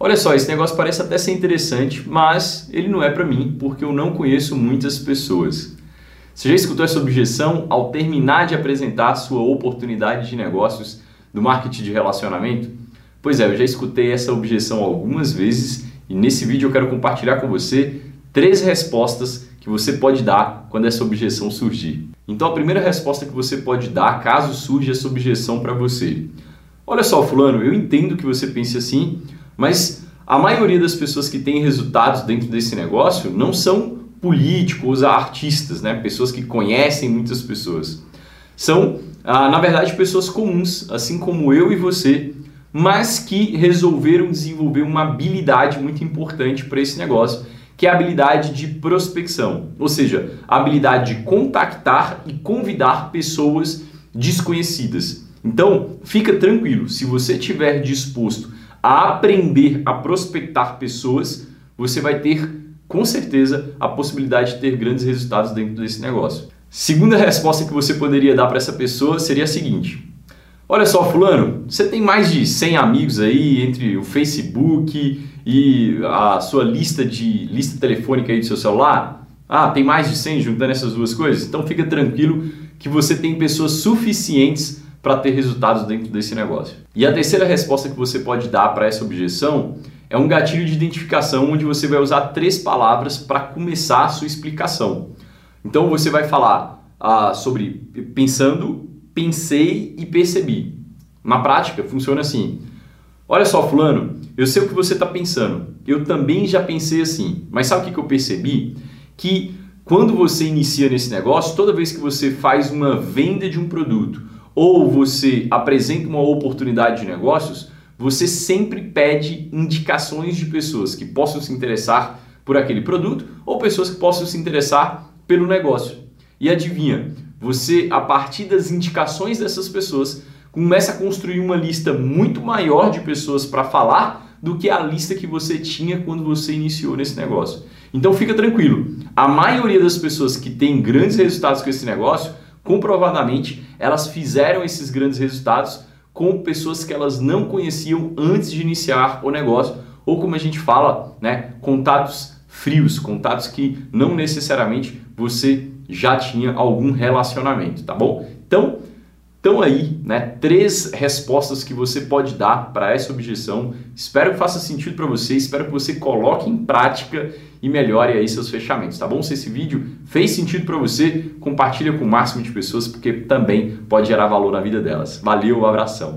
Olha só, esse negócio parece até ser interessante, mas ele não é para mim, porque eu não conheço muitas pessoas. Você já escutou essa objeção ao terminar de apresentar sua oportunidade de negócios do marketing de relacionamento? Pois é, eu já escutei essa objeção algumas vezes e nesse vídeo eu quero compartilhar com você três respostas que você pode dar quando essa objeção surgir. Então, a primeira resposta que você pode dar caso surja essa objeção para você: Olha só, Fulano, eu entendo que você pense assim, mas a maioria das pessoas que têm resultados dentro desse negócio não são políticos, artistas, né? pessoas que conhecem muitas pessoas. São, ah, na verdade, pessoas comuns, assim como eu e você, mas que resolveram desenvolver uma habilidade muito importante para esse negócio, que é a habilidade de prospecção, ou seja, a habilidade de contactar e convidar pessoas desconhecidas. Então, fica tranquilo, se você estiver disposto a aprender a prospectar pessoas, você vai ter com certeza a possibilidade de ter grandes resultados dentro desse negócio. Segunda resposta que você poderia dar para essa pessoa seria a seguinte: Olha só, fulano, você tem mais de 100 amigos aí entre o Facebook e a sua lista de lista telefônica aí do seu celular? Ah, tem mais de 100 juntando essas duas coisas? Então fica tranquilo que você tem pessoas suficientes para ter resultados dentro desse negócio. E a terceira resposta que você pode dar para essa objeção é um gatilho de identificação onde você vai usar três palavras para começar a sua explicação. Então você vai falar ah, sobre pensando, pensei e percebi. Na prática funciona assim. Olha só, fulano, eu sei o que você está pensando. Eu também já pensei assim. Mas sabe o que, que eu percebi? Que quando você inicia nesse negócio, toda vez que você faz uma venda de um produto ou você apresenta uma oportunidade de negócios, você sempre pede indicações de pessoas que possam se interessar por aquele produto ou pessoas que possam se interessar pelo negócio. E adivinha, você a partir das indicações dessas pessoas começa a construir uma lista muito maior de pessoas para falar do que a lista que você tinha quando você iniciou nesse negócio. Então fica tranquilo, a maioria das pessoas que tem grandes resultados com esse negócio comprovadamente elas fizeram esses grandes resultados com pessoas que elas não conheciam antes de iniciar o negócio, ou como a gente fala, né, contatos frios, contatos que não necessariamente você já tinha algum relacionamento, tá bom? Então, então aí, né, três respostas que você pode dar para essa objeção. Espero que faça sentido para você, espero que você coloque em prática e melhore aí seus fechamentos, tá bom? Se esse vídeo fez sentido para você, compartilha com o máximo de pessoas porque também pode gerar valor na vida delas. Valeu, um abração.